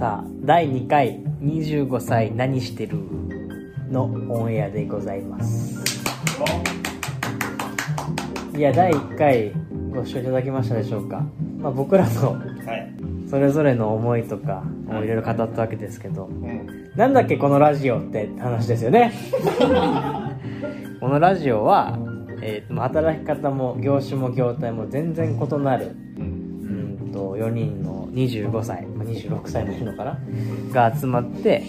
さあ第2回25歳何してるのオンエアでございます。いや第1回ご視聴いただきましたでしょうか、まあ、僕らのはい。それぞれの思いとかをい。ろいろ語ったわけですけど。うん。なんだっけこのラジオって話ですよね。このラジオは、えー働き方も業種も業態も全然異なるうん。と4人の25歳、まあ、26歳もいるのかなが集まって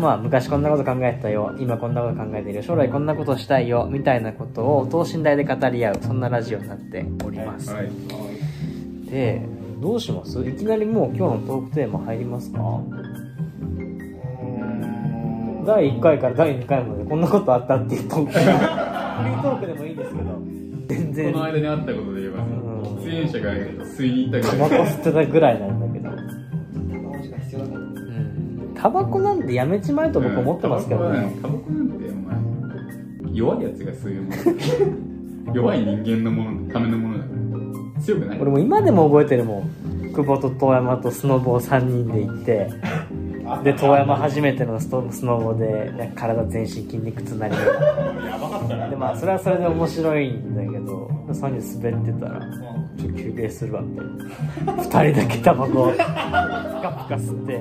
まあ昔こんなこと考えてたよ今こんなこと考えてるよ将来こんなことしたいよみたいなことを等身大で語り合うそんなラジオになっております、はい。でどうします？いきなりもう今日のトークテーマ入りますか？第1回から第2回までこんなことあったっていうトーク。フリートークでもいいですけど。全然。この間にあったことで言えば、うん。出演者が吸いに行ったタぐらい。バコ吸ってたぐらいなんだタバコなんてやめちまえと僕思ってますけどね、タバコなんて、お前、弱いやつが吸うもの。弱い人間のもの、ためのものだから。強くない？俺も今でも覚えてるもん久保と遠山とスノボを3人で行ってで遠山初めてのストスノボでなんか体全身筋肉痛になりやばかったな。でまあそれはそれで面白いんだけど3人滑ってたら「ちょっと休憩するわ」みたいな2人だけタバコプカプカ吸って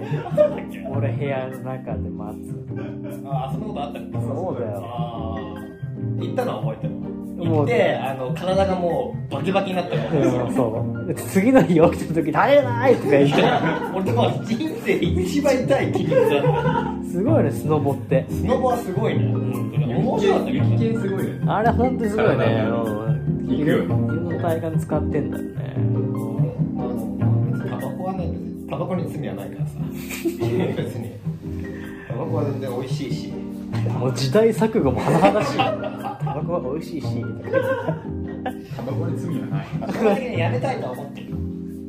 俺部屋の中で待つああ、そんなことあったっけ？そうだよああ。行ったのは覚えてる。もう行って、あの、体がもうバキバキになったの。うんそうで次の日起きた時「耐えない!」とか言って俺も人生一番痛い筋肉だった。すごいねスノボってスノボはすごいね。本当に面白かったけど。雪系すごいよね。あれ本当にすごいね体うん行くよね。犬の体幹使ってんだよね。タバコはね、タバコに罪はないからさ。別に。タバコは全然美味しいし。もう時代錯誤も甚だしいタバコは美味しいしタバコに罪はない。やめたいとは思ってる。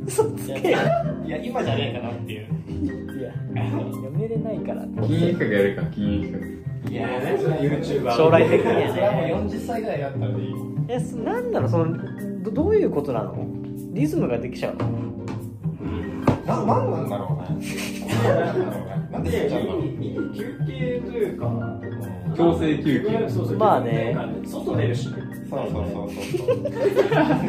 嘘つけいや、今じゃね。えかなっていう。いややめれないから禁煙企画やるか、禁煙企いやー、それは YouTuber。将来的にはねそれはもう40歳ぐらいだったらいい。えそなんだろうそのどどういうことなの？リズムができちゃうの？な、なんなんだろうね。なんで。休憩というか、画。強制休憩。そうそうまあね外出るしね。そうそうそうそう。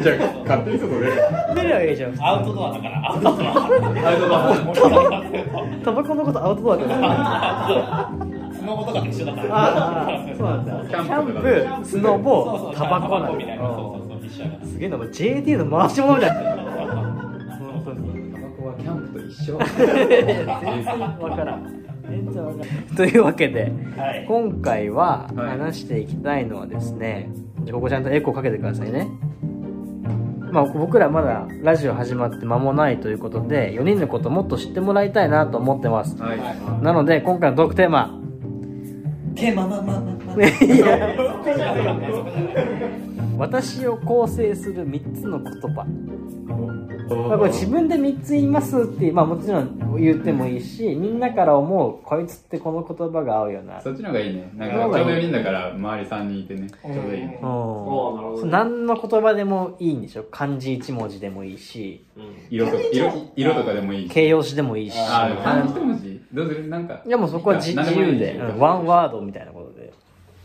じゃあ、勝手に外出る。出るわけじゃんアウトドアだから、アウトドア。アウトドア。タバコのことアウトドアだからスノボとかと一緒だから。ああそうなんだキキャャンンプスノボタバコなみたいな。すげえなもう JD の回し物みたいな本当にタバコはキャンプと一緒。全然わからん全然わからんというわけではい。今回ははい話していきたいのはですね、じゃあここちゃんとエコーかけてくださいねまあ僕らまだラジオ始まって間もないということで4人のこともっと知ってもらいたいなと思ってますはい。なので今回のトークテーマテーマ、まあまあまあまあ。いや。私を構成する3つの言葉まあ、これ自分で3つ言いますっていう、まあ、もちろん言ってもいいしみんなから思うこいつってこの言葉が合うよな。そっちの方がいいね。なんか、ちょうど4人だから、周り3人いてね。ちょうどいい。ね。うん何の言葉でもいいんでしょ？漢字1文字でもいいし。色と色色とかでもいいし。形容詞でもいいし。あー、漢字一文字。どうする？なんか。いやもうそこは自由で、うん。ワンワードみたいなことで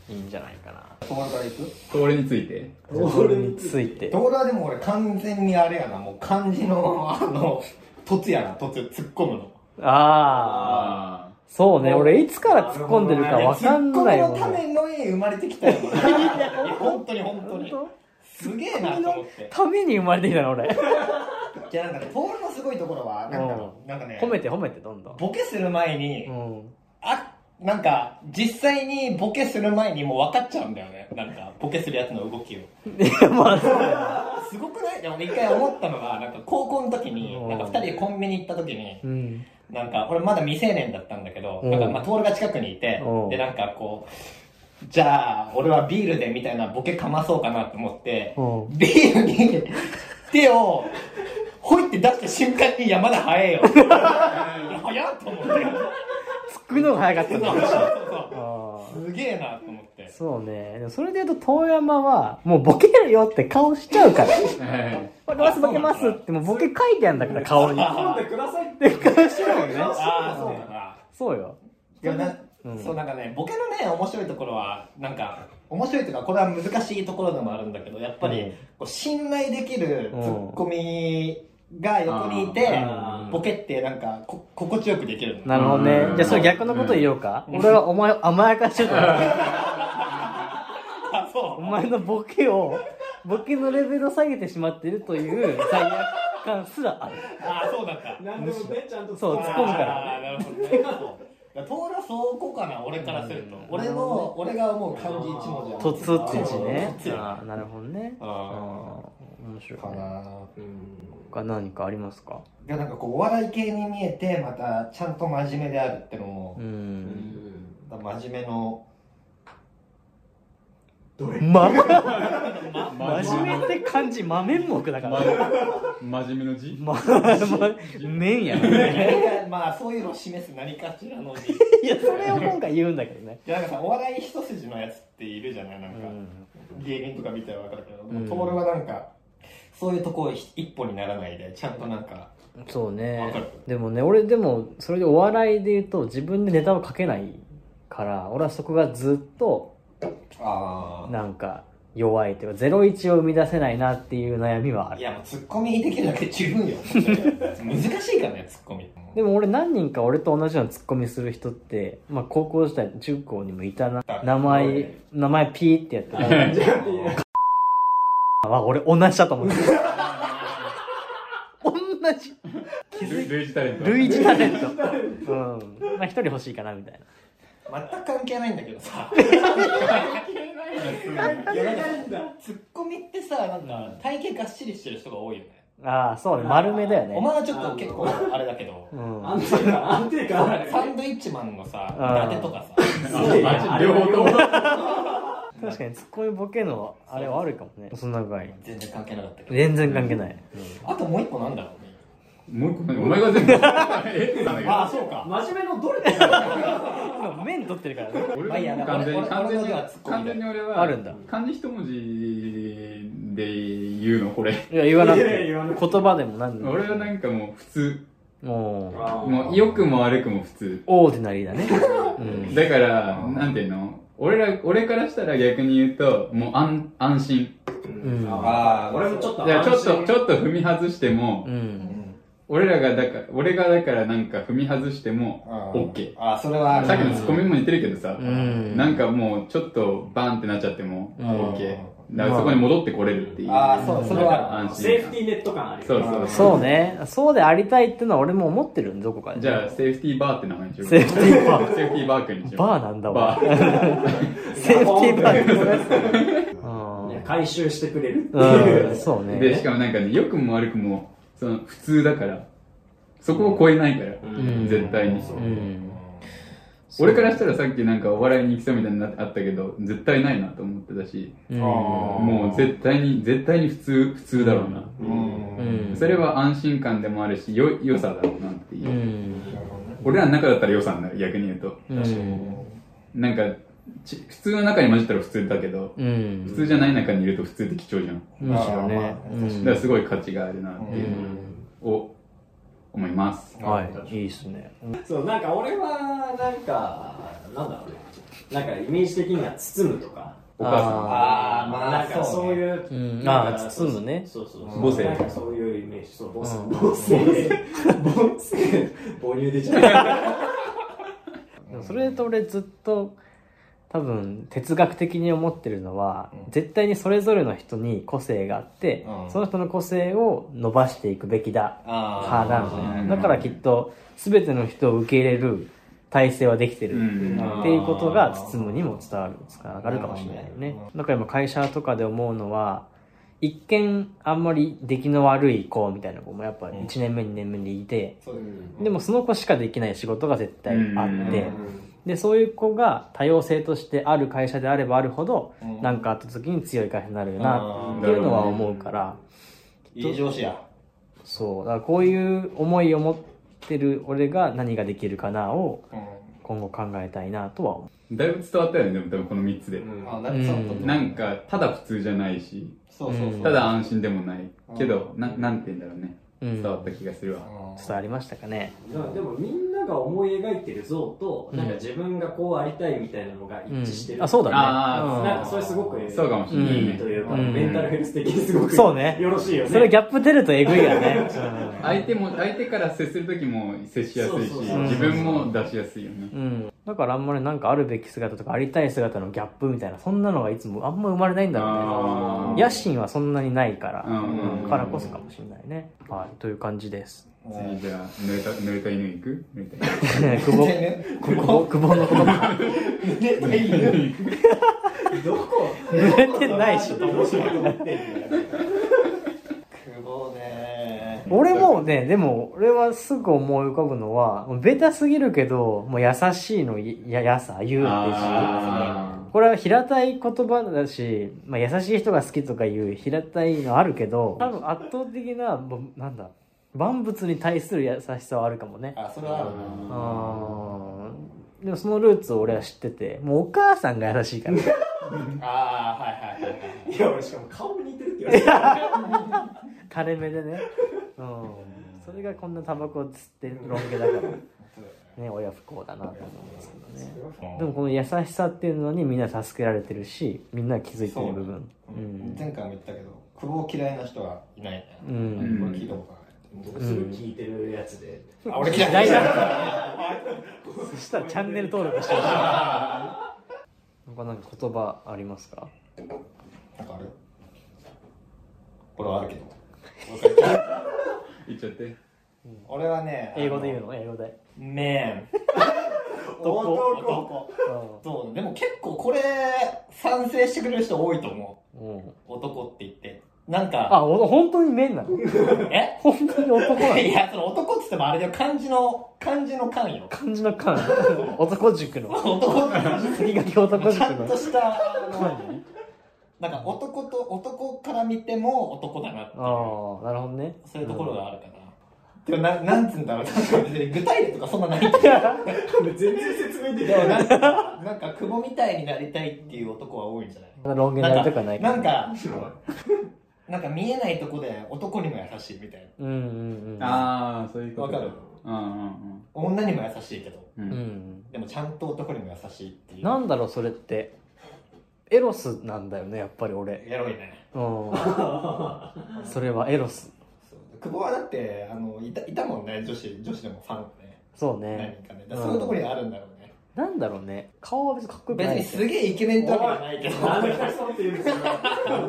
いいんじゃないかなトールから行く？俺について。それについて。トールはでも俺完全にあれやな、もう漢字の、あの、突やな、突突っ込むの。あああそうね。俺いつから突っ込んでるかわかんないもんツッコミのための絵生まれてきたよ。本当に本当に。本すげえなと思って。ために生まれてきたの俺。じゃあなんかね、トールのすごいところは、なんだろう、なんかね、褒めて褒めてどんどん。ボケする前に、うん。あ、なんか、実際にボケする前にもう分かっちゃうんだよね。なんか、ボケするやつの動きを。いやまあそうだよすごくない？でも一回思ったのが、なんか高校の時に、うんなんか二人でコンビニ行った時に、うんなんか、俺まだ未成年だったんだけど、うんなんか、まあ、トールが近くにいてうん、で、なんかこう、じゃあ、俺はビールでみたいなボケかまそうかなと思って、うんビールに手を、ほいって出した瞬間に、いや、まだ早いよ。い や早っと思って。つくのが早かったんだそうそうそうあすげえなと思ってそうね。でもそれで言うと、遠山は、もうボケるよって顔しちゃうから。は いボケます、ボケますって、もうボケ書いてあるんだから、顔に。飲んでくださいってで、顔しちゃうもんね。ああそうだなそうよ。いやな、うんそうなんかねボケのね面白いところはなんか面白いというかこれは難しいところでもあるんだけどやっぱり、うんこう信頼できるツッコミが横にいて、ボケってなんかこ心地よくできるの。なるほどね。う。ん。じゃあ、それ逆のこと言おうか。俺はお前を甘やかしてう お前のボケを、ボケのレベルを下げてしまっているという罪悪感すらある。あそうだ。った何でもねちゃんとそう突っ込むから。なるほどね。トーラそこかな俺からすると、俺の俺が思う漢字一文字はとつってちね。ああ、なるほどね。あああ、面白いね。ーかな他何かありますか？でなんかこうお笑い系に見えてまたちゃんと真面目であるってのもう、ん。真面目のま、ま 真面目って漢字、真面目だから。ま真面目の字？ま、ま、麺やね。まあそういうのを示す何かしらの字いいや、それを今回言うんだけどね。やなんかさお笑い一筋のやつっているじゃない？なんか、芸人とか見たら分かるけど、うんトールはなんかそういうとこ一歩にならないでちゃんとなんかそうわね。でもね、俺でも、それでお笑いで言うと、自分でネタを書けないから、俺はそこがずっと、あなんか、弱いというか、01を生み出せないなっていう悩みはある。いやもうツッコミできるだけ十分よ 難しいからねツッコミでも俺何人か俺と同じようなツッコミする人って、まあ高校時代、中高にもいたな。名前、名前ピーってやってた。あ、俺同じだと思って。同じ。ル類似タレント類似タレント。うん。まあ一人欲しいかなみたいな。全く関係ないんだけどさツッコミってさなんか体型がっしりしてる人が多いよねああ、そうね。丸めだよね。お前はちょっと結構あれだけどうん。安定感安定感サンドイッチマンのさ伊達とかさ両方とも 確かにツッコミボケのあれはあるかもね。そんな具合。全然関係なかったけど。全然関係ない。あともう一個なんだろうね。もう一個何お前が全部。え？なんだけどああそうか。真面目のどれ今麺取ってるからね。俺まあいいやは完全に俺完全に完全に俺はあるんだ。漢字一文字で言うのこれ。いや、言わなくて。言わなく言葉でも何でも。俺はなんかもう普通。もう、もう良くも悪くも普通。オーディナリーだね。うん。だからなんていうの？俺ら俺からしたら逆に言うともう安安心。うん。あー俺もちょっといやちょっとちょっっと踏み外しても、うん。俺らがだから俺がだからなんか踏み外しても OK ああそれはある。さっきのツッコミも似てるけどさ、うん。なんかもうちょっとバンってなっちゃってもうん。OK、だからそこに戻ってこれるっていう、あーそうそれは安セー心フティーネット感あるよそうそうそうね。そうでありたいってのは俺も思ってるんどこかで。じゃあセーフティーバーって名前にしようセーフティーバー。セーフティーバークにしようバーなんだわバ。ー セーフティーバー。いや回収してくれるってうん。いううん、そうね。でしかもなんかね良くも悪くもその普通だからそこを超えないから、ん絶対に、うん。俺からしたらさっきなんかお笑いに行きそうみたいになあったけど絶対ないなと思ってたし、うん。もう絶対に絶対に普通普通だろうな、うんうん。それは安心感でもあるしよ良さだろうなっていうう、ん。俺らの中だったら良さになる逆に言うとうん。なんかち普通の中に混じったら普通だけど、うん。普通じゃない中にいると普通って貴重じゃん、むしろね。だからすごい価値があるなっていうのを思います、はい。いいっすね。そうなんか俺はなんかなんだろうね。なんかイメージ的には包むとか。お母さあーまあなんかそうういう、うん。あー包むね。そうそう。母性。なんかそういうイメージ。そう母性。うん。母性。母性。母乳出ちゃうそれと俺ずっと多分哲学的に思ってるのは、絶対にそれぞれの人に個性があって、うん。その人の個性を伸ばしていくべきだ。あ派なのうん。ねだからきっと全ての人を受け入れる体制はできてる、うん。っていうことが包むにも伝わるつながるかもしれないよね。だから今会社とかで思うのは一見あんまり出来の悪い子みたいな子もやっぱ1年目2年目にいて、でもその子しかできない仕事が絶対あって、うんでそういう子が多様性としてある会社であればあるほどうん。何、かあった時に強い会社になるよなうんっていうのは思うから、いい上司や。そう。だからこういう思いを持ってる俺が何ができるかなを今後考えたいなとは思だいぶ伝わったよねでも多分この3つで、うん。あなんかただ普通じゃないしただ安心でもない。けど、うんななんて言うんだろうね。伝わった気がするわ、伝わりましたかね。でもみんなが思い描いてる像と、うん。なんか自分がこうありたいみたいなのが一致してる、うん。あそうだね。なんかそれすごくそうかもしれない。いいというか、うん。メンタルヘルス的にすごくそうね。よろしいよね。それギャップ出るとえぐいよね、相手も相手から接する時も接しやすいし自分も出しやすいよね。うん。うん、だからあんまりなんかあるべき姿とかありたい姿のギャップみたいなそんなのがいつもあんま生まれないんだろうね野心はそんなにないから、うんうんうん。からこそかもしれないね。はい。という感じです次じゃあ濡れた濡れた犬行く？濡れた犬久保久保久保の言葉どこ濡れてないし久保ね俺もねでも俺はすぐ思い浮かぶのはベタすぎるけどもう優しいのややさ言うってしあこれは平たい言葉だし、まあ、優しい人が好きとかいう平たいのあるけど多分圧倒的なもうなんだ万物に対する優しさはあるかもね。あそれはあるねあーでもそのルーツを俺は知っててもうお母さんが優しいから。ああはいはいはいはい。いや俺しかも顔似てるって言われてた垂れ目でね。うん。それがこんなタバコを吸ってるロン毛だから。ね親不幸だなと思うんですけどね。でもこの優しさっていうのにみんな助けられてるしみんな気づいてる部分。う。ん。前回も言ったけど久保を嫌いな人はいないね。ううん。ん俺聞いたことない僕すぐ聞いてるやつで、あ俺嫌い大丈夫そしたらチャンネル登録して。ほしい他なんか言葉ありますか？なんかある？これはあるけど。言っちゃって。俺はね英語で言うの？英語で。メン 男。男。そう。でも結構これ賛成してくれる人多いと思う。んうん。う男って言ってなんかあお本当に面なの？え？本当に男なの？いやその男っつってもあれだよ漢字の漢字の漢よ漢字の漢男塾の。男って次がき男塾ちゃんのとしたなんか男と男から見ても男だなっていう。ああなるほどね。そういうところがあるかな、でもななんつうんだろう。なんか別に具体例とかそんなない。け ど全然説明できでもなんかなんか久保みたいになりたいっていう男は多いんじゃない？ロン毛なりとかないかなんかなんか見えないとこで男にも優しいみたいうんうんうん。ああそういうことわかる？うんうんな女にも優しいけど。うん。ううんん。でもちゃんと男にも優しいっていう。なんだろうそれって。エロスなんだよねやっぱり俺。エロいね。うん。それはエロス。そう。久保はだってあのいたいたもんね女子女子でもファンね。そうね。何人かね。だからそういうところにあるんだろうね、なんだろうね。顔は別にかっこよく別ないにすげえイケメンってわけじゃない。けどなんでそうって言うんですよ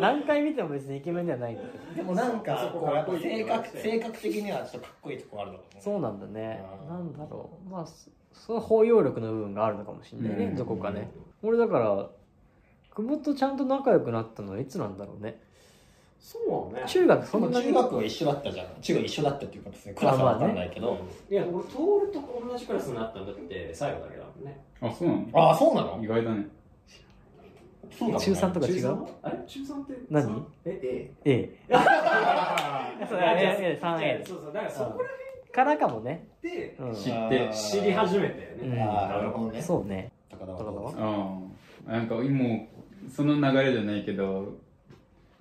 何回見ても別にイケメンではない。んだけどでもなんかそここう性格性格的にはちょっとかっこいいとこあるだろうね。そうなんだね。うん。なんだろう。まあそその包容力の部分があるのかもしれないね、うん。どこかね。俺だから久保とちゃんと仲良くなったのはいつなんだろうねそうね。中学そそんなに中学は一緒だったじゃん。中学一緒だったっていうか別にクラスは分かんないけど。いや俺徹と同じクラスになったんだって最後だけだもんね。あそうなの？ああそうなの？意外だね。そうね。中3とか違中う3あれ？中3って？何？え A え そうあじゃあ A A3A そうそうだからそこらからかもね、辺でうん、知って知り始めたようん。ねああなるほどね。そうね。高田は高田は？ああなんかもうその流れじゃないけど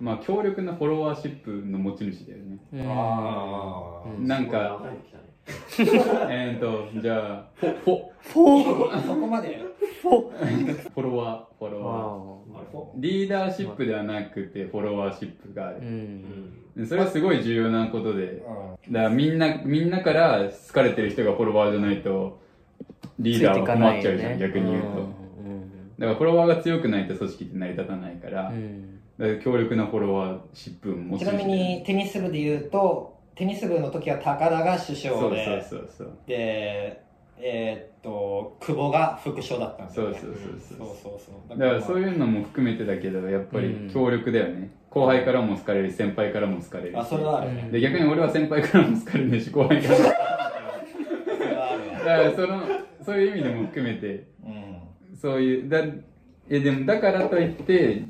まあ強力なフォロワーシップの持ち主だよね。うんああうんなんか えーとじゃあフォフォフォ。ーそこまで？フォ。フォロワーフォロワー。リーダーシップではなくてフォロワーシップがある、ん。それはすごい重要なことで。うんだからみんなみんなから好かれてる人がフォロワーじゃないとリーダーは困っちゃうじゃん、逆に言うと、だからフォロワーが強くないと組織って成り立たないから,、うん強力なフォロワーシップを持つちなみにテニス部で言うとテニス部の時は高田が首相そうでそうそうそう。でえーっと久保が副将だったんですよね。そうそうそうそう。そうそうだからそうういうのも含めてだけどやっぱりうん。強力だよね、後輩からも好かれるし先輩からも好かれるし。あそれはある。ねで逆に俺は先輩からも好かれるし後輩からも。それはあるわ。だからそのそういう意味でも含めて。うん。そういうだえでもだからといって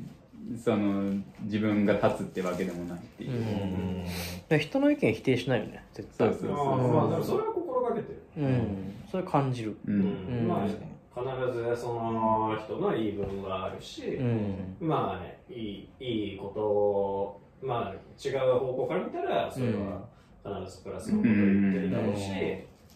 その自分が立つってわけでもないっていう、で人の意見否定しないよね絶対。そうそうあーまあでもそれは心がけてる。うん。そそれ感じる。ううん。うん。まあ必ずその人の言い分があるし、うん。まあねいいいいことをまあ違う方向から見たらそれは必ずプラスのことを言ってるだろうし、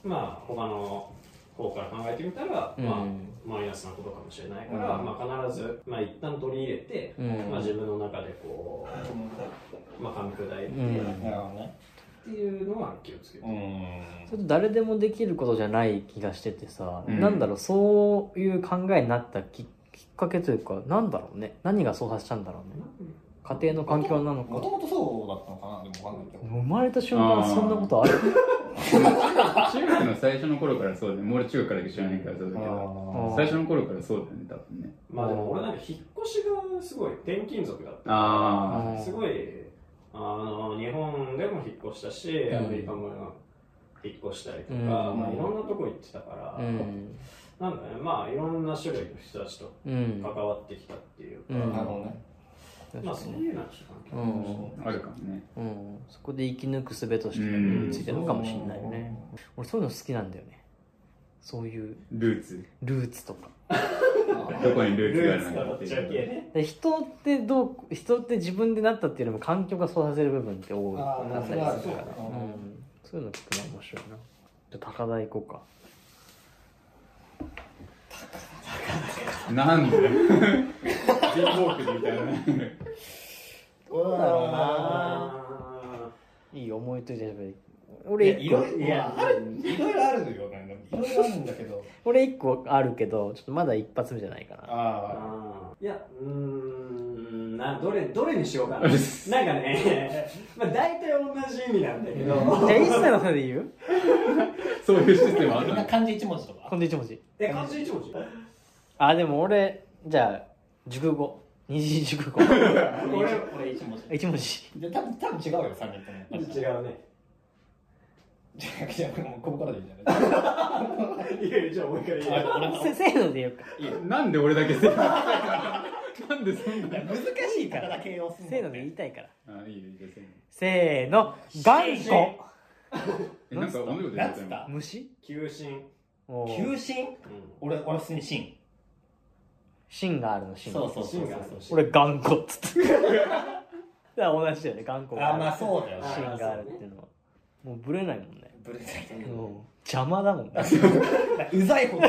まあ他の方から考えてみたら、うん。まあマイナスなことかもしれないから、うん。まあ必ずまあ一旦取り入れて、うん。まあ自分の中でこうまあ噛み砕いて、ね。っていうのは気をつけて、うん。それ誰でもできることじゃない気がしててさ、うん。なんだろうそういう考えになったききっかけというかなんだろうね。何がそうさせたんだろうね家庭の環境なのか。もともとそうだったのかなでもわかんない。けど生まれた瞬間そんなことある？中学の最初の頃からそうだよね。もう俺中学から知らないからそうだけど最初の頃からそうだよね多分ね。まあでも俺なんか引っ越しがすごい転勤族だった。あー。すごいあの日本でも引っ越したし、ん。アメリカも引っ越したりとか、うん。まあ、いろんなとこ行ってたから、うん。なんだねまあいろんな種類の人たちとうん。関わってきたっていうか、うん。なるほどねまあそういううん。あるかもね。うん、そこで生き抜く術として身についてるのかもしれないよね、俺そういうの好きなんだよね。そういう。ルーツ？ルーツとか。どこにルーツがあるのかって人ってどう人って自分でなったっていうよりも環境がそうさせる部分って多い。あーあったりするから、そうん、そういうの聞くの面白いな。じゃあ高台行こうか。なんで？ビーボークみたいなどうだろうな。あいい思いついてればい。いいや俺一個。いろいろいやあるいろいろあるよねいろいろあるんだけど。俺一個あるけどちょっとまだ一発目じゃないかな。ーああー。いやうーんなどれどれにしようかな。なんかねまあ大体同じ意味なんだけど。じゃあ一切のせいで言う？そういうシステムああったの？みんな漢字一文字とか？こんで一文字。え漢字一文字？あでも俺じゃあ熟語。二次熟語。俺俺一文字。一文字。で多分多分違うよ三人とも。違うね。じゃあじゃあもうここからでいいじゃない？いやいやじゃあもう一回言えあ俺の。せ せーので言うか。なんで俺だけせなんでそんな。難しいから。せーので言いたいから。あいいよいいよせーの。せーの。頑固。えなんか同じこと言なんってた虫？求心おー。求心うん。俺俺普通に心芯があるの芯。そうそうそうそう。俺頑固っつって。だから同じだよね頑固があまあそうだよ芯があるっていうのは。もうブレないもんね。ブレないもう邪魔だもんね。う。ざいほど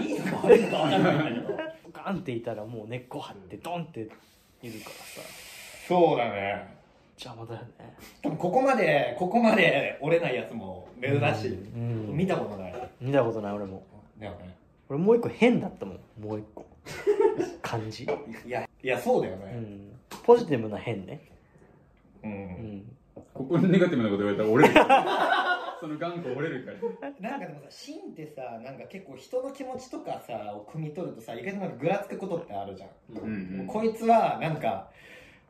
いいのか悪いのか分かんないんだ。けどガンっていたらもう根っこ張ってドンっているからさ。そうだね。邪魔だよね。多分ここまでここまで折れないやつも珍しい、うん。見たことない。見たことない俺も。だよね俺もう一個変だったもん。もう一個。漢字。いやいやそうだよね。うん。ポジティブな変ね。うん、うん。ここにネガティブなこと言われたら折れるからその頑固折れるから。なんかでもさ芯ってさなんか結構人の気持ちとかさを汲み取るとさ意外となんかぐらつくことってあるじゃん、うんうん。こいつはなんか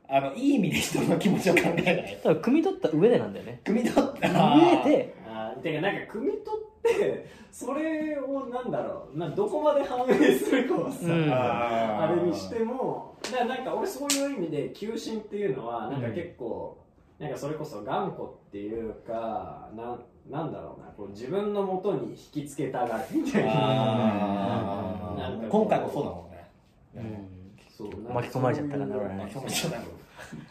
あのいい意味で人の気持ちを考えない。だから汲み取った上でなんだよね。汲み取った。上でてかなんか汲み取ってそれをなんだろうなどこまで反映するかはさ、うん。ああれにしてもだからなんか俺そういう意味で求心っていうのはなんか結構、なんかそれこそ頑固っていうかなんなんだろうなこう自分のもとに引きつけたがるみたいな。あー。なんか今回もそうだもんね。うん。そうなんか巻き込まれちゃったかなそういう俺ね気持ち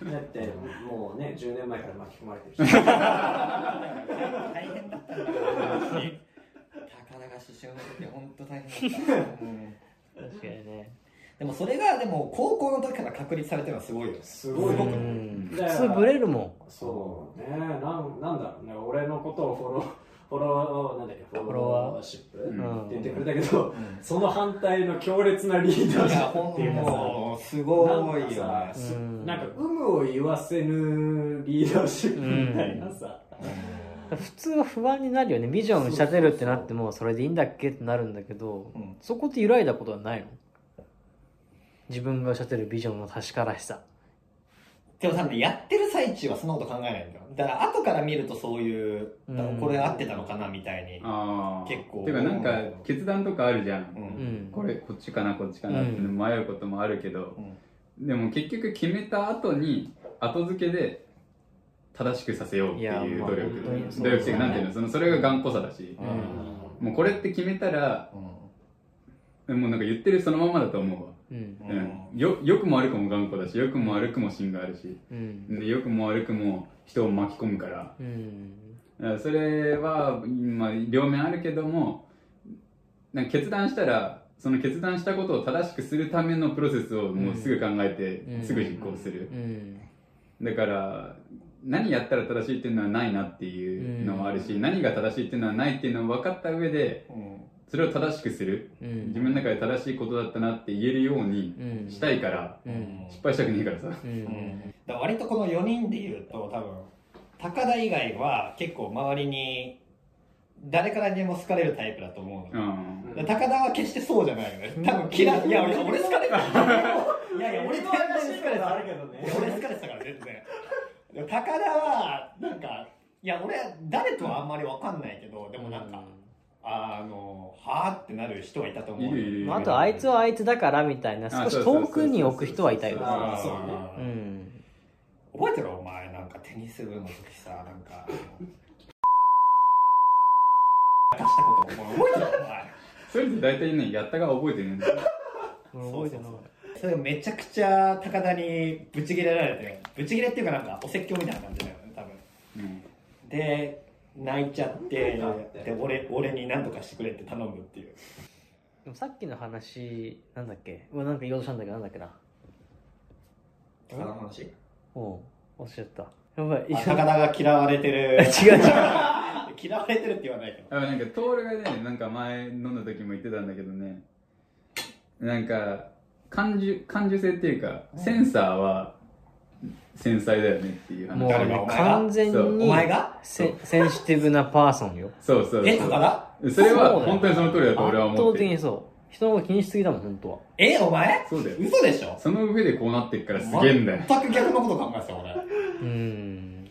だ だってもうね10年前から巻き込まれてるし。大変だった。んだ高田が刺繍の時本当大変だった、うん。確かにね。でもそれがでも高校の時から確立されてるのはすごいよ。ねすごい、うん。だから普通ブレるもん。そうね。なんなんだろうね。俺のことをフォローフォローなんだっけフォロワー。シップ、ん。って言ってくれたけど、ん。その反対の強烈なリーダーシップっていうかさもうすごいよね。なんかさすうん。なんか有無を言わせぬリーダーシップみたいなさ、普通は不安になるよね。ビジョンを立てるってなってもそれでいいんだっけってなるんだけど、うん。そこって揺らいだことはないの？自分が立てるビジョンの確からしさでも多分やってる最中はそんなこと考えないんだよ。だから後から見るとそういう、うん。これ合ってたのかなみたいに結構。てかなんか決断とかあるじゃん、うん。うんこれこっちかなこっちかなって迷うこともあるけど、うん。でも結局決めた後に後付けで正しくさせようっていうまあ努力。努力っていうかなんていうの？そのそれが頑固さだし、もうこれって決めたらもうなんか言ってるそのままだと思うわ、うん。うん、よよくも悪くも頑固だしよくも悪くも芯があるし。うん。でよくも悪くも人を巻き込むから。うん。だからそれは、まあ、両面あるけどもなんか決断したらその決断したことを正しくするためのプロセスをもうすぐ考えて、うん。すぐ実行する、うん。だから何やったら正しいっていうのはないなっていうのはあるし、何が正しいっていうのはないっていうのを分かった上でそれを正しくする。うん。自分の中で正しいことだったなって言えるようにうん。したいから、うん。失敗したくねえからさ。うん。だから割とこの4人で言うと多分高田以外は結構周りに誰からにも好かれるタイプだと思うの、うん。で高田は決してそうじゃないよね。多分嫌いいやいや俺好かれてた。いやいや俺全然好かれてたあるけどね俺好かれてたから全然。高田はなんかいや俺誰とはあんまり分かんないけどでもなんか、あのはあってなる人はいたと思う。あ、あとあいつはあいつだからみたいな少し遠くに置く人はいたよ。ねあそううね。ん。覚えてろお前。なんかテニス部の時さなんか。出したことお前覚えてろお前。それって大体ねやったが覚えてねえんだよ。俺覚えてない。それめちゃくちゃ高田にブチギレられてブチギレっていうかなんかお説教みたいな感じだよね多分。うん。で泣いちゃってで俺俺に何とかしてくれって頼むっていう。でもさっきの話なんだっけ？うわなんか言おうとしたんだけどなんだっけな？高田の話？おう忘れちゃった。やばい。あ高田が嫌われてる。違う違う。嫌われてるって言わないけど。あなんかトールがねなんか前飲んだ時も言ってたんだけどね。なんか感受感受性っていうかセンサーは繊細だよねっていう話。もうね誰がお前が？完全そう。にお前が？セセンシティブなパーソンよ。そうそうそう。え高田それは本当にその通りだと俺は圧倒思ってる。的にそう。人のこと気にしすぎだもん本当は。えお前？そうだよ。嘘でしょ？その上でこうなってっからすげえんだよ。全く逆のこと考えてた俺。うん。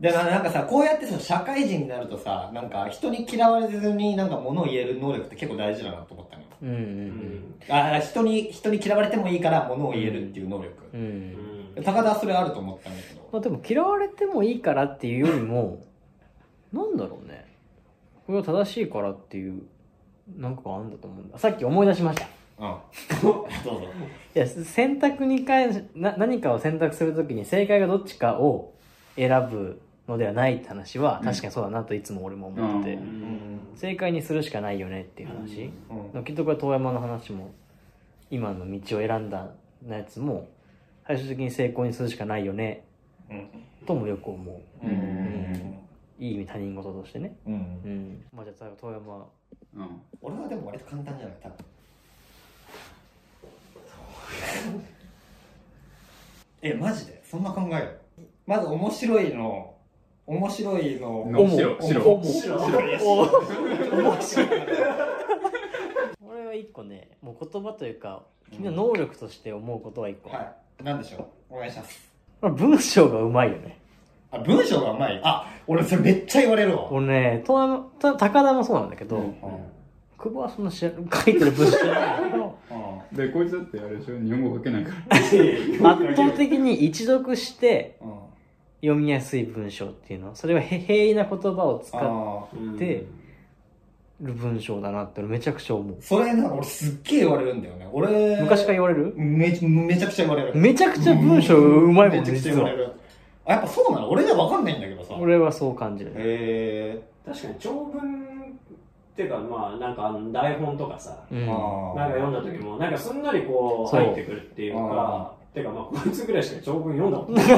でななんかさこうやってさ社会人になるとさなんか人に嫌われずになんか物を言える能力って結構大事だなと思ったのよ。うん。うん。あ人に人に嫌われてもいいから物を言えるっていう能力、うん。うん高田はそれあると思ったんだけど。まあでも嫌われてもいいからっていうよりも なんだろうね。これは正しいからっていうなんかあるんだと思うんだ。さっき思い出しました。うんどうぞいや選択に関しな何かを選択するときに正解がどっちかを選ぶのではないって話は確かにそうだなといつも俺も思ってて、うん。正解にするしかないよねっていう話、きっとこれ遠山の話も今の道を選んだやつも最終的に成功にするしかないよね。うん。ともよく思う、うん。うん。いい意味他人事としてね。うん。うん。まあじゃあ遠山。うん。俺はでも割と簡単じゃない多分えマジで？そんな考える？まず面白いの面白いの。の白白おも白面白い俺は一個ねもう言葉とい。うか君の能力として思うことは一個、はいなんでしょう？お願いします。まあ文章がうまいよね。あ文章がうまい？あ俺それめっちゃ言われるわ。俺ね遠山た高田もそうなんだけど、うん。久保はそんな書いてる文章じゃないん。だけどでこいつだってあれでしょ？日本語書けないから。圧倒的に一読してうん。読みやすい文章っていうの。はそれはへ平易な言葉を使あってる文章だなって俺めちゃくちゃ思う。それなんか俺すっげえ言われるんだよね。俺昔から言われる？めめちゃくちゃ言われる。めちゃくちゃ文章うまいもんめちゃくちゃ実は言われる。あやっぱそうなの？俺には分かんないんだけどさ。俺はそう感じる。へ確かに長文っていうかまあなんかあの台本とかさうん。えなんか読んだ時もなんかすんなりこう入ってくるっていうあかてかまあこいつぐらいしか長文読んだことない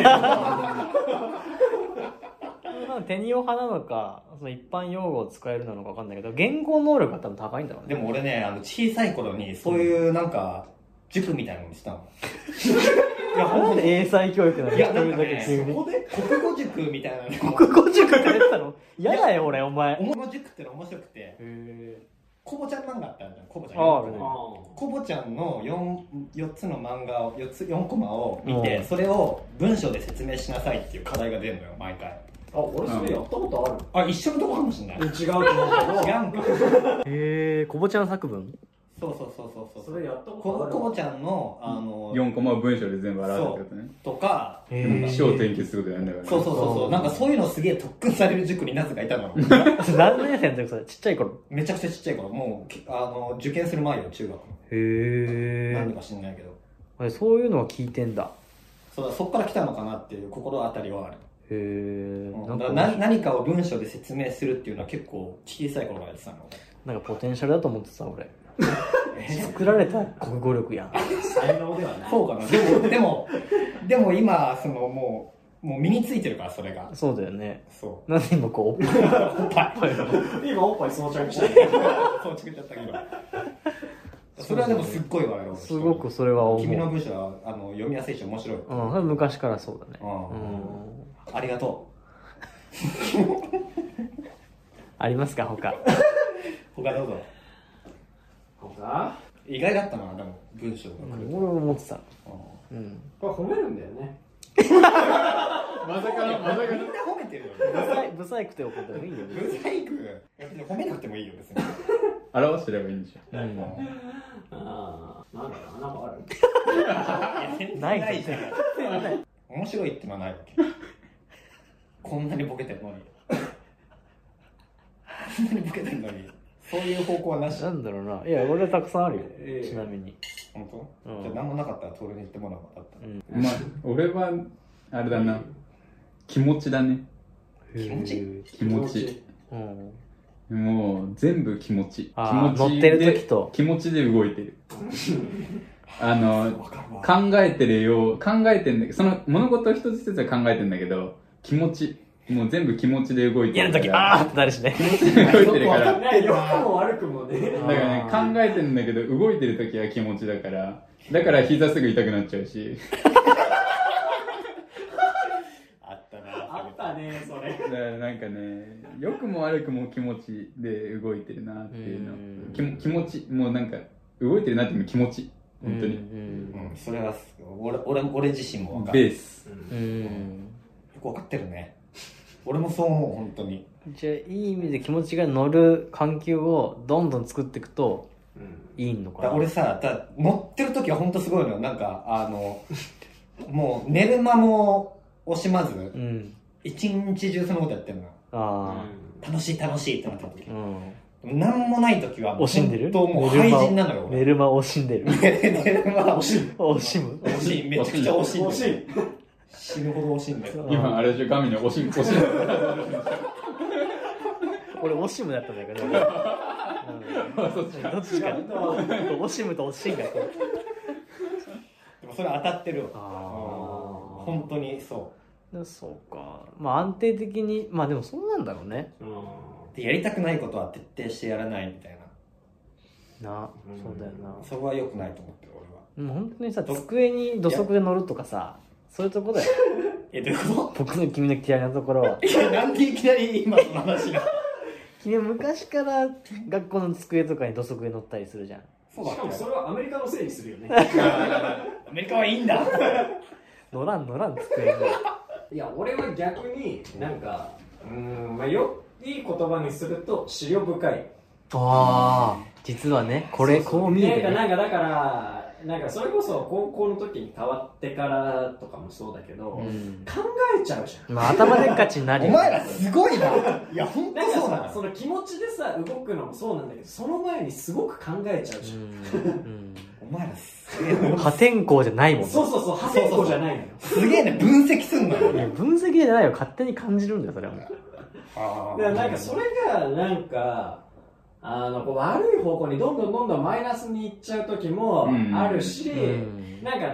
まあテニオ派なのかその一般用語を使えるなのか分かんないけど言語能力が多分高いんだろうね。でも俺ねあの小さい頃にそういうなんか塾みたいなのにしたの。いやなんで英才教育なのいやなんかねそこで国語塾みたいなの。国語塾って出てたの？嫌だよ俺お前。国語塾っての面白くて。へコボちゃん漫画ってあるじゃんコボちゃん。コボちゃんの 4, 4つの漫画を4つ4コマを見てうん。それを文章で説明しなさいっていう課題が出るのよ毎回あ俺それやったことある。あ一緒のとこかもしんない。違違うと思うけど。うんか。えこぼちゃん作文？そうそうそうそうそう。それやったこことある。こぼちゃんのあの4コマを文章で全部表すってことね。とかへー。起承転結することやんだからそうそうそうそう。なんかそういうのすげえ特訓される塾になぜかいたの。何年生の時それ？ちっちゃい頃。めちゃくちゃちっちゃい頃。もうきあの受験する前よ中学の。へなんでか知んないけど。えそういうのは聞いてんだ。そうだそっから来たのかなっていう心当たりはあるへえうん。何何かを文章で説明するっていうのは結構小さい頃からやってたの。なんかポテンシャルだと思ってた俺。作られた国語力やん。才能ではない。そうかな。でもでもでも今そのもうもう身についてるからそれが。そうだよね。そなんで今こううおっぱい今おっぱい装着してそう作っちゃったけど。それはでもすっごいわよ。すごくそれは思う。君の文章はあの読みやすいし面白い、うんそれ昔からそうだね。うん。うんありがとありますか他？う他どうぞ。他？意外だったなでも文章が。来る俺も思ってた。ううん。これ褒めるんだよね。まさかの まさかみんな褒めてるよブサイブサイクって怒ってもいいよブサイク。褒めなくてもいいよ別に。表してればいいんでしょ。うん。ああなんだろうななんかある。ないじゃん面白いってのはないわけこんなにボケてるのに。こんなにボケてるのに。そういう方向はなし。なんだろうな。いや俺たくさんあるよ。ええ。ちなみに。本当、うん。じゃあ何もなかったらトールに言ってもらおうかったうん。まあ俺はあれだな。気持ちだね。気持ち？気持ち。うん。もう全部気持ち。気持ち乗ってるで時と。気持ちで動いてる。あの考えてるよう考えてんだけどその物事一つ一つは考えてんだけど気持ち。もう全部気持ちで動いてやるときからあーってなるしね。動いてるから。良くも悪くもね。からね考えてんだけど動いてる時は気持ちだから。だから膝すぐ痛くなっちゃうし。あったなあったねそれ。だからなんかね良くも悪くも気持ちで動いてるなっていうの。うん。気も気持ち。もうなんか動いてるなっていうの気持ち。本当に、うんうん。それは俺俺俺自身も分かる。ベース。うん分かってるね。俺もそう思う本当に。じゃあいい意味で気持ちが乗る環境をどんどん作っていくとうん。いいのかな？だ俺さだ乗ってる時は本当すごいのよなんかあのもう寝る間も惜しまずうん。一日中そのことやってるのよ。あ楽しい楽しいってなった時あうん。何もない時は惜しんでる？本当もう廃人なのよ俺。寝る間惜しんでる？寝る間惜しい 惜しむ。惜しい。めちゃくちゃ惜しい。惜しい死ぬほど惜しいんだよ今あれでしょ神のおしんおしん 俺惜しむだったんだけど、うん、どっちか。惜しむと惜しんがでもそれ当たってるわ。本当にそあそうか。まあ安定的にまあでもそうなんだろうね。うん。うでやりたくないことは徹底してやらないみたいな。なそうだよな。そこは良くないと思ってる俺は。もう本当にさ机に土足で乗るとかさそういうとこだよ。えどういうこ僕の君の嫌いなところは。といやなんでいきなり今その話が。君は昔から学校の机とかに土足で乗ったりするじゃん。しかもそうだっけそれはアメリカのせいにするよね。アメリカはいいんだ。乗らん乗らん机に。いや俺は逆になんかうんまあよいい言葉にすると資料深い。ああ実はねこれこう見えてね。なんかなんかだからなんかそれこそ高校の時に変わってからとかもそうだけど、うん。考えちゃうじゃん。まあ頭でっかちになるよお前らすごいな。いや本当そうなのさその気持ちでさ動くのもそうなんだけどその前にすごく考えちゃううじゃん、ん。お前らすげえな。破天荒じゃないもんね。そうそうそう破天荒じゃないのよ。すげえね分析すんのよ。いや分析じゃないよ。勝手に感じるんだよそれは。あだからなんかそれがなんかあのこう悪い方向にどんどんどんどんマイナスにいっちゃう時もあるし、うん。なんか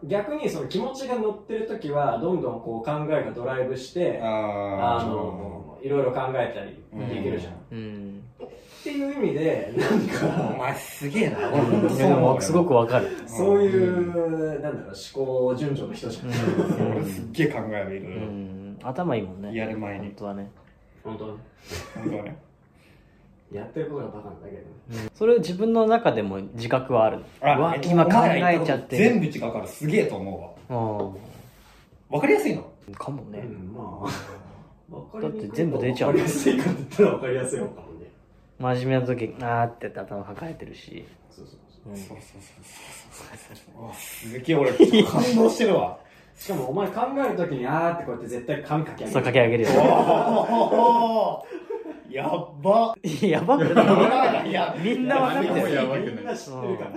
た逆にその気持ちが乗ってる時はどんどんこう考えがドライブしてああのいろいろ考えたりできるじゃん、うん。っていう意味でなんおか前すげえな。すごくわかる。そういう、なんだろう思考順序の人じゃん、俺すっげえ考える。いろういろん。頭いいもんね。やる前に。本当はね。本当に本当ねやってることがバカなんだけどね。それを自分の中でも自覚はあるうわえ今考えちゃって全部違うからすげえと思うわ。うわかりやすいの？んかもね。うんまあ。だって全部出ちゃうわかりやすいかって言ったらわかりやすいのかもね。真面目な時あーって頭抱えてるし、そうそうそう。そうそうそう。そうすげえ俺感動してるわ。しかもお前考えるときにあーってこうやって絶対髪かき上げる。そうかけ上げるよやっば。やばくない？い。やみんな分かってる。みんな知ってるから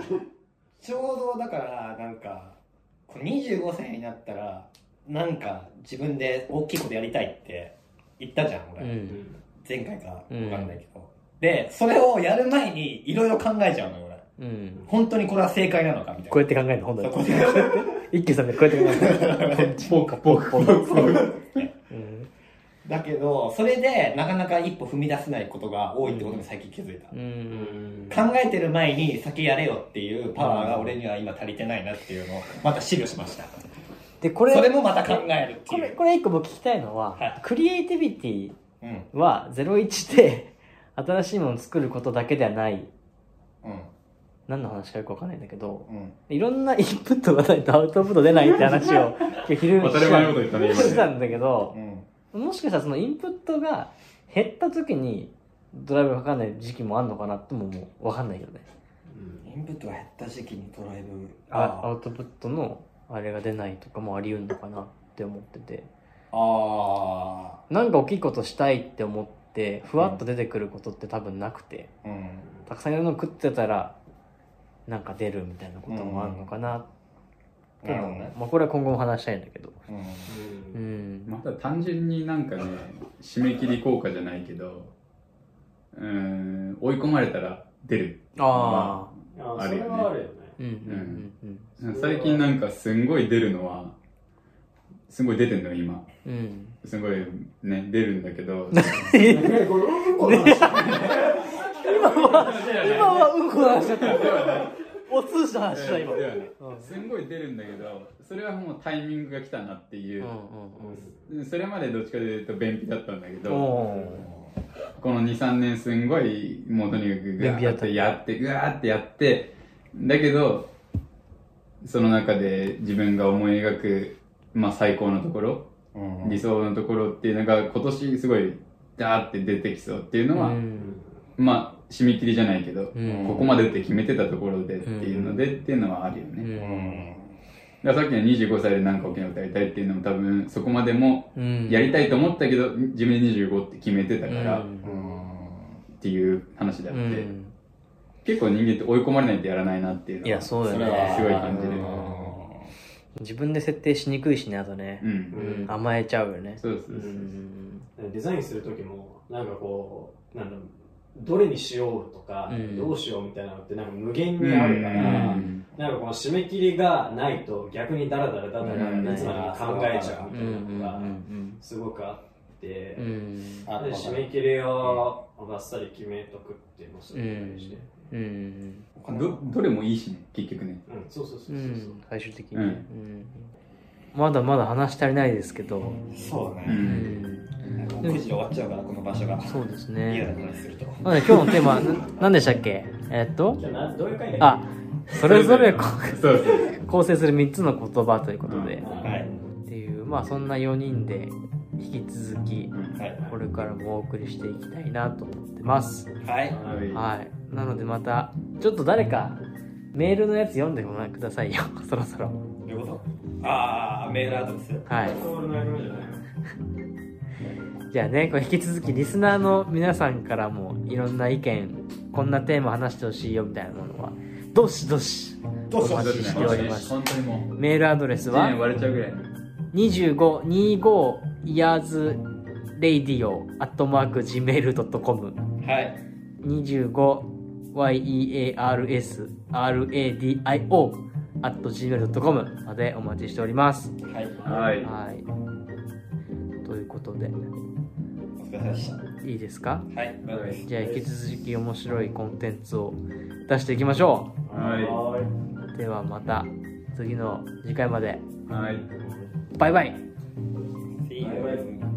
ちょうどだからなんかこう25歳になったらなんか自分で大きい。ことやりたい。って言ったじゃん俺、うん前回か分かんない。けど、でそれをやる前にい。ろい。ろ考えちゃうのよ俺うん本当にこれは正解なのかみたい。なこうやって考えるの本当に一気にさんでこうやって考えるポークポークポークだけどそれでなかなか一歩踏み出せないことが多いってことに最近気づいた、うん。考えてる前に先やれよっていうパワーが俺には今足りてないなっていうのをまた知るしました。でこれそれもまた考えるってこれいう。これ一個僕聞きたいのは、はい。クリエイティビティうんは01で新しいものを作ることだけではない。うん。何の話かよくわかんないんだけどうん。いろんなインプットがないとアウトプット出ないって話を 今日昼当たり前のこと言ったね今ね。してたんだけどうんもしかしたらそのインプットが減った時にドライブがかかんない時期もあるのかなってももうわかんないけどね。インプットが減った時期にドライブあアウトプットのあれが出ないとかもあり得るのかなって思ってて。あなんか大きいことしたいって思ってふわっと出てくることって多分なくて、あうん。たくさんいろんなの食ってたらなんか出るみたいなこともあるのかなってどね。まあこれは今後も話したいんだけど。うん。うん。また単純になんかね締め切り効果じゃないけどうーん追い込まれたら出る。ああああるよねれはあるよね。うんうんうん最近なんかすんごい出るのはすごい出てんのよ今。うん。うんすごいね出るんだけど。ねこれうんこの話今はうんこの話だったお通じの話だ今ではねうん。すんごい出るんだけどそれはもうタイミングが来たなっていう。う、それまでどっちかというと便秘だったんだけんうんどおこの23年すんごいもうとにかく便秘やっガーった。てやってーってやってだけどその中で自分が思い描く、まあ、最高のところうん。理想のところっていうのが今年すごいダーって出てきそうっていうのは、うん。まあ締め切りじゃないけど、うん。ここまでって決めてたところでっていうので、っていうのはあるよね、うだかさっきの25歳で何か大きなことやりたいっていうのも多分そこまでもうん。やりたいと思ったけど自分で25って決めてたから、うん。っていう話であって、うん。結構人間って追い込まれないとやらないなっていうのはいやそうね。それはすごい感じる。自分で設定しにくいしねあとねうん、うん甘えちゃうよね。そうそううそう。ん。デザインする時もなん。かこうなん。だろうどれにしようとか、うん。どうしようみたいなのってなんか無限にあるから、うん。なんかこの締め切りがないと逆にダラダラダラダラうんいつまでに考えちゃうみたいなのがうんすごくあって、締め切りをバッサリ決めとくっていうのをすごい大事で、うん。どどれもいいしね結局ね。うんそうそうそううそうそう。ん。最終的に。うん。うん。まだまだ話足りないですけど。そうだね、うん9時で終わっちゃうからこの場所が。そうです嫌なね話すると。なので今日のテーマな何でしたっけ？えっと？じゃあそれぞれ構成する3つの言葉ということで。はい。っていうまあそんな4人で引き続きはい。これからもお送りしていきたいなと思ってます。はい。はい。はいなのでまたちょっと誰かメールのやつ読んでごらんくださいよ。そろそろ。どういうこと？ああメールアドレス。はいじゃあねこれ引き続きリスナーの皆さんからもいろんな意見こんなテーマ話してほしいよみたいなものはどしどしどうしようお待ちしております。本当にもうメールアドレス1年は割れちゃうぐらい。2525 years radio アットマーク gmail.com はい。25 years radio アット gmail.com までお待ちしております。はい。はい。はい。ということでい いいですか？はい。じゃあ引き続き面白いコンテンツを出していきましょう。はい。ではまた次の次回まで。はい。バイバイ。See you.